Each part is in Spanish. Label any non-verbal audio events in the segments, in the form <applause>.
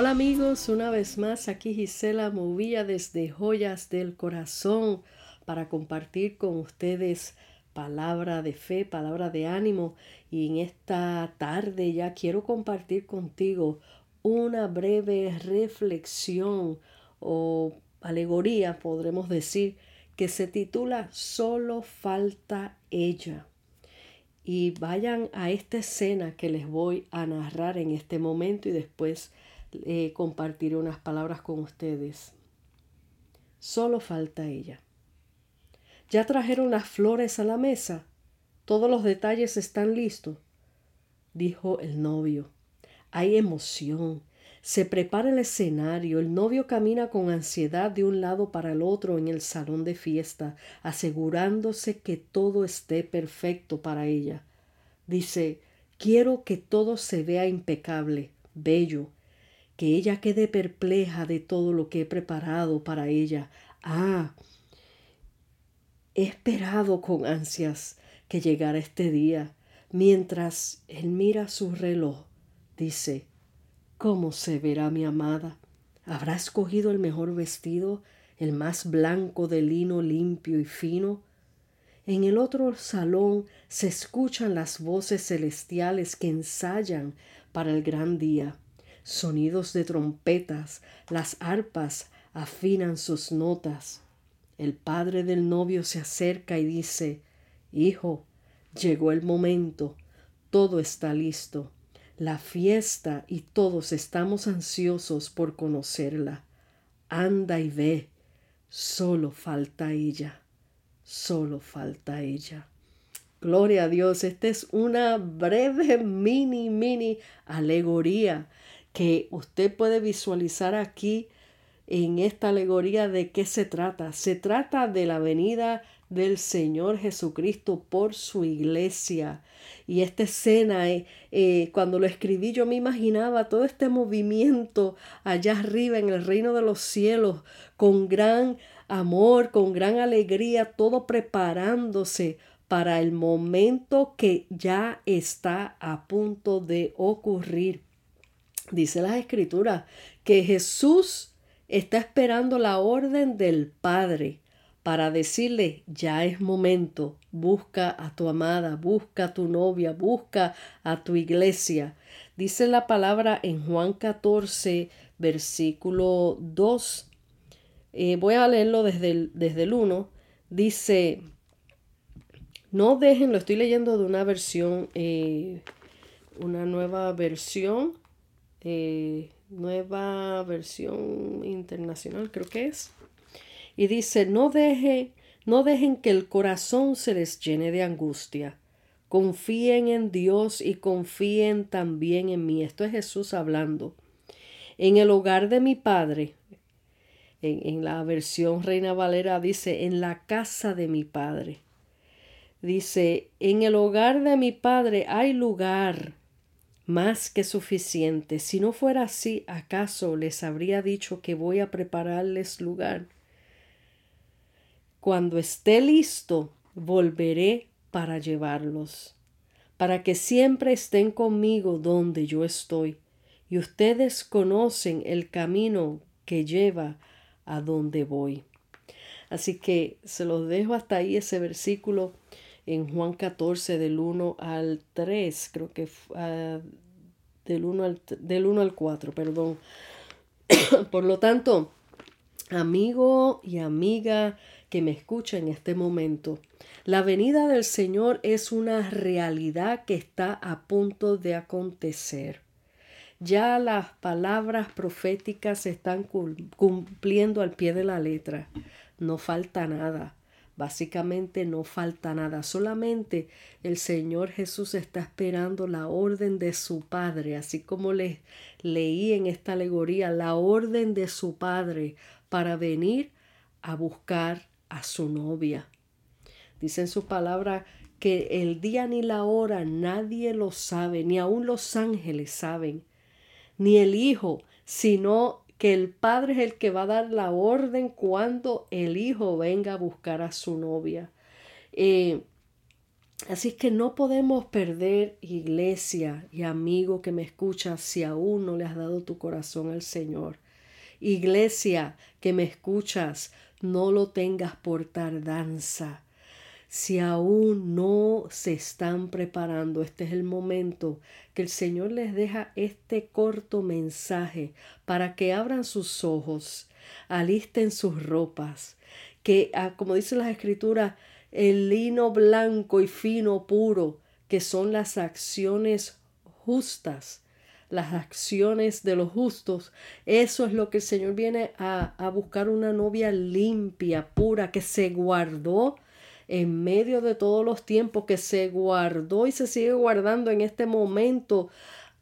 Hola amigos, una vez más aquí Gisela Movilla desde Joyas del Corazón para compartir con ustedes palabra de fe, palabra de ánimo y en esta tarde ya quiero compartir contigo una breve reflexión o alegoría, podremos decir, que se titula Solo falta ella. Y vayan a esta escena que les voy a narrar en este momento y después eh, compartiré unas palabras con ustedes. Solo falta ella. Ya trajeron las flores a la mesa. Todos los detalles están listos, dijo el novio. Hay emoción. Se prepara el escenario. El novio camina con ansiedad de un lado para el otro en el salón de fiesta, asegurándose que todo esté perfecto para ella. Dice, quiero que todo se vea impecable, bello, que ella quede perpleja de todo lo que he preparado para ella. Ah, he esperado con ansias que llegara este día. Mientras él mira su reloj, dice, ¿cómo se verá mi amada? ¿Habrá escogido el mejor vestido, el más blanco de lino limpio y fino? En el otro salón se escuchan las voces celestiales que ensayan para el gran día sonidos de trompetas, las arpas afinan sus notas. El padre del novio se acerca y dice, Hijo, llegó el momento, todo está listo, la fiesta y todos estamos ansiosos por conocerla. Anda y ve, solo falta ella, solo falta ella. Gloria a Dios, esta es una breve mini, mini alegoría que usted puede visualizar aquí en esta alegoría de qué se trata. Se trata de la venida del Señor Jesucristo por su iglesia. Y esta escena, eh, eh, cuando lo escribí, yo me imaginaba todo este movimiento allá arriba en el reino de los cielos, con gran amor, con gran alegría, todo preparándose para el momento que ya está a punto de ocurrir. Dice las escrituras que Jesús está esperando la orden del Padre para decirle, ya es momento, busca a tu amada, busca a tu novia, busca a tu iglesia. Dice la palabra en Juan 14, versículo 2. Eh, voy a leerlo desde el, desde el 1. Dice, no dejen, lo estoy leyendo de una versión, eh, una nueva versión eh, nueva versión internacional, creo que es. Y dice, no, deje, no dejen que el corazón se les llene de angustia. Confíen en Dios y confíen también en mí. Esto es Jesús hablando. En el hogar de mi Padre, en, en la versión Reina Valera dice, en la casa de mi Padre. Dice, en el hogar de mi Padre hay lugar más que suficiente. Si no fuera así, ¿acaso les habría dicho que voy a prepararles lugar? Cuando esté listo, volveré para llevarlos, para que siempre estén conmigo donde yo estoy, y ustedes conocen el camino que lleva a donde voy. Así que se los dejo hasta ahí ese versículo en Juan 14 del 1 al 3, creo que uh, del 1 al, del 1 al 4, perdón. <coughs> Por lo tanto, amigo y amiga que me escucha en este momento, la venida del Señor es una realidad que está a punto de acontecer. Ya las palabras proféticas se están cumpliendo al pie de la letra. No falta nada. Básicamente no falta nada, solamente el Señor Jesús está esperando la orden de su Padre, así como le leí en esta alegoría, la orden de su Padre para venir a buscar a su novia. Dice en su palabra que el día ni la hora nadie lo sabe, ni aun los ángeles saben, ni el Hijo, sino que el padre es el que va a dar la orden cuando el hijo venga a buscar a su novia. Eh, Así que no podemos perder iglesia y amigo que me escucha si aún no le has dado tu corazón al Señor. Iglesia que me escuchas, no lo tengas por tardanza. Si aún no se están preparando, este es el momento que el Señor les deja este corto mensaje para que abran sus ojos, alisten sus ropas, que, ah, como dice las escrituras, el lino blanco y fino puro, que son las acciones justas, las acciones de los justos. Eso es lo que el Señor viene a, a buscar una novia limpia, pura, que se guardó en medio de todos los tiempos, que se guardó y se sigue guardando en este momento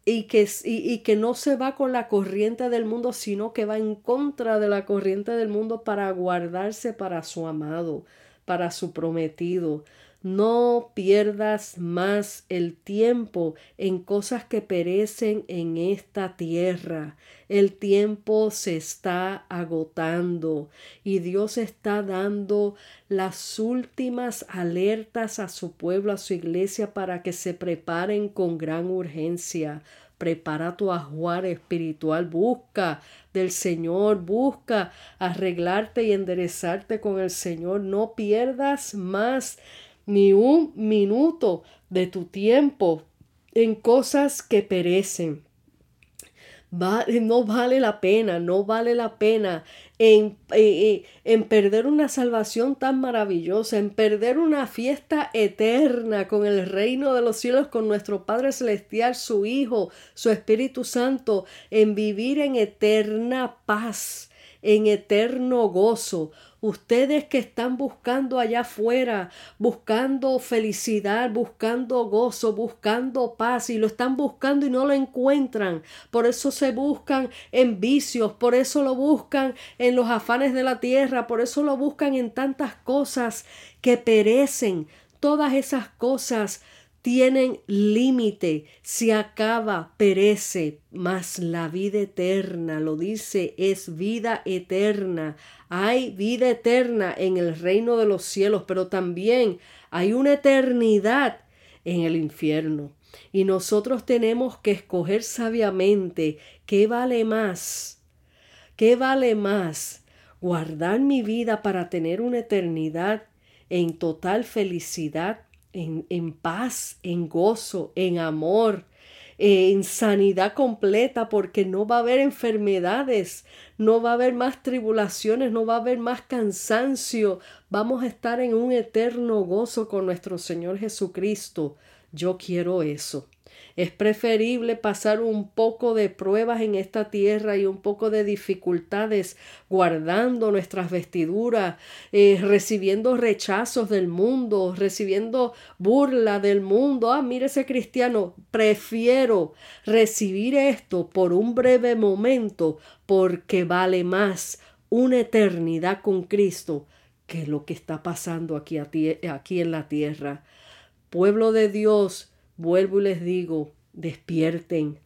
y que, y, que no se va con la corriente del mundo, sino que va en contra de la corriente del mundo para guardarse para su amado, para su prometido. No pierdas más el tiempo en cosas que perecen en esta tierra. El tiempo se está agotando y Dios está dando las últimas alertas a su pueblo, a su iglesia, para que se preparen con gran urgencia prepara tu ajuar espiritual, busca del Señor, busca arreglarte y enderezarte con el Señor, no pierdas más ni un minuto de tu tiempo en cosas que perecen. No vale la pena, no vale la pena en, eh, eh, en, perder una salvación tan maravillosa, en perder una fiesta eterna con el reino de los cielos, con nuestro Padre Celestial, su Hijo, su Espíritu Santo, en vivir en eterna paz, en eterno gozo. Ustedes que están buscando allá afuera, buscando felicidad, buscando gozo, buscando paz y lo están buscando y no lo encuentran. Por eso se buscan en vicios, por eso lo buscan en los afanes de la tierra, por eso lo buscan en tantas cosas que perecen. Todas esas cosas tienen límite, se acaba, perece, mas la vida eterna, lo dice, es vida eterna. Hay vida eterna en el reino de los cielos, pero también hay una eternidad en el infierno. Y nosotros tenemos que escoger sabiamente qué vale más, qué vale más, guardar mi vida para tener una eternidad en total felicidad en, paz, en gozo, en amor, en sanidad completa, porque no va a haber enfermedades, no va a haber más tribulaciones, no va a haber más cansancio. Vamos a estar en un eterno gozo con nuestro Señor Jesucristo. Yo quiero eso. Es preferible pasar un poco de pruebas en esta tierra y un poco de dificultades guardando nuestras vestiduras, eh, recibiendo rechazos del mundo, recibiendo burla del mundo. Ah, mire ese cristiano, prefiero recibir esto por un breve momento porque vale más una eternidad con Cristo que lo que está pasando aquí, aquí en la tierra. Pueblo de Dios, Vuelvo y les digo, despierten,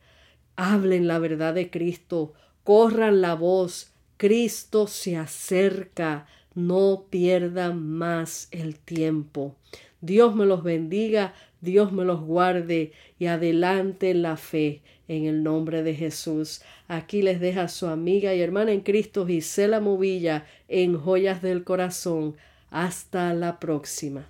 hablen la verdad de Cristo, corran la voz, Cristo se acerca, no pierdan más el tiempo. Dios me los bendiga, Dios me los guarde y adelante la fe en el nombre de Jesús. Aquí les deja su amiga y hermana en Cristo Gisela Movilla en Joyas del Corazón. Hasta la próxima.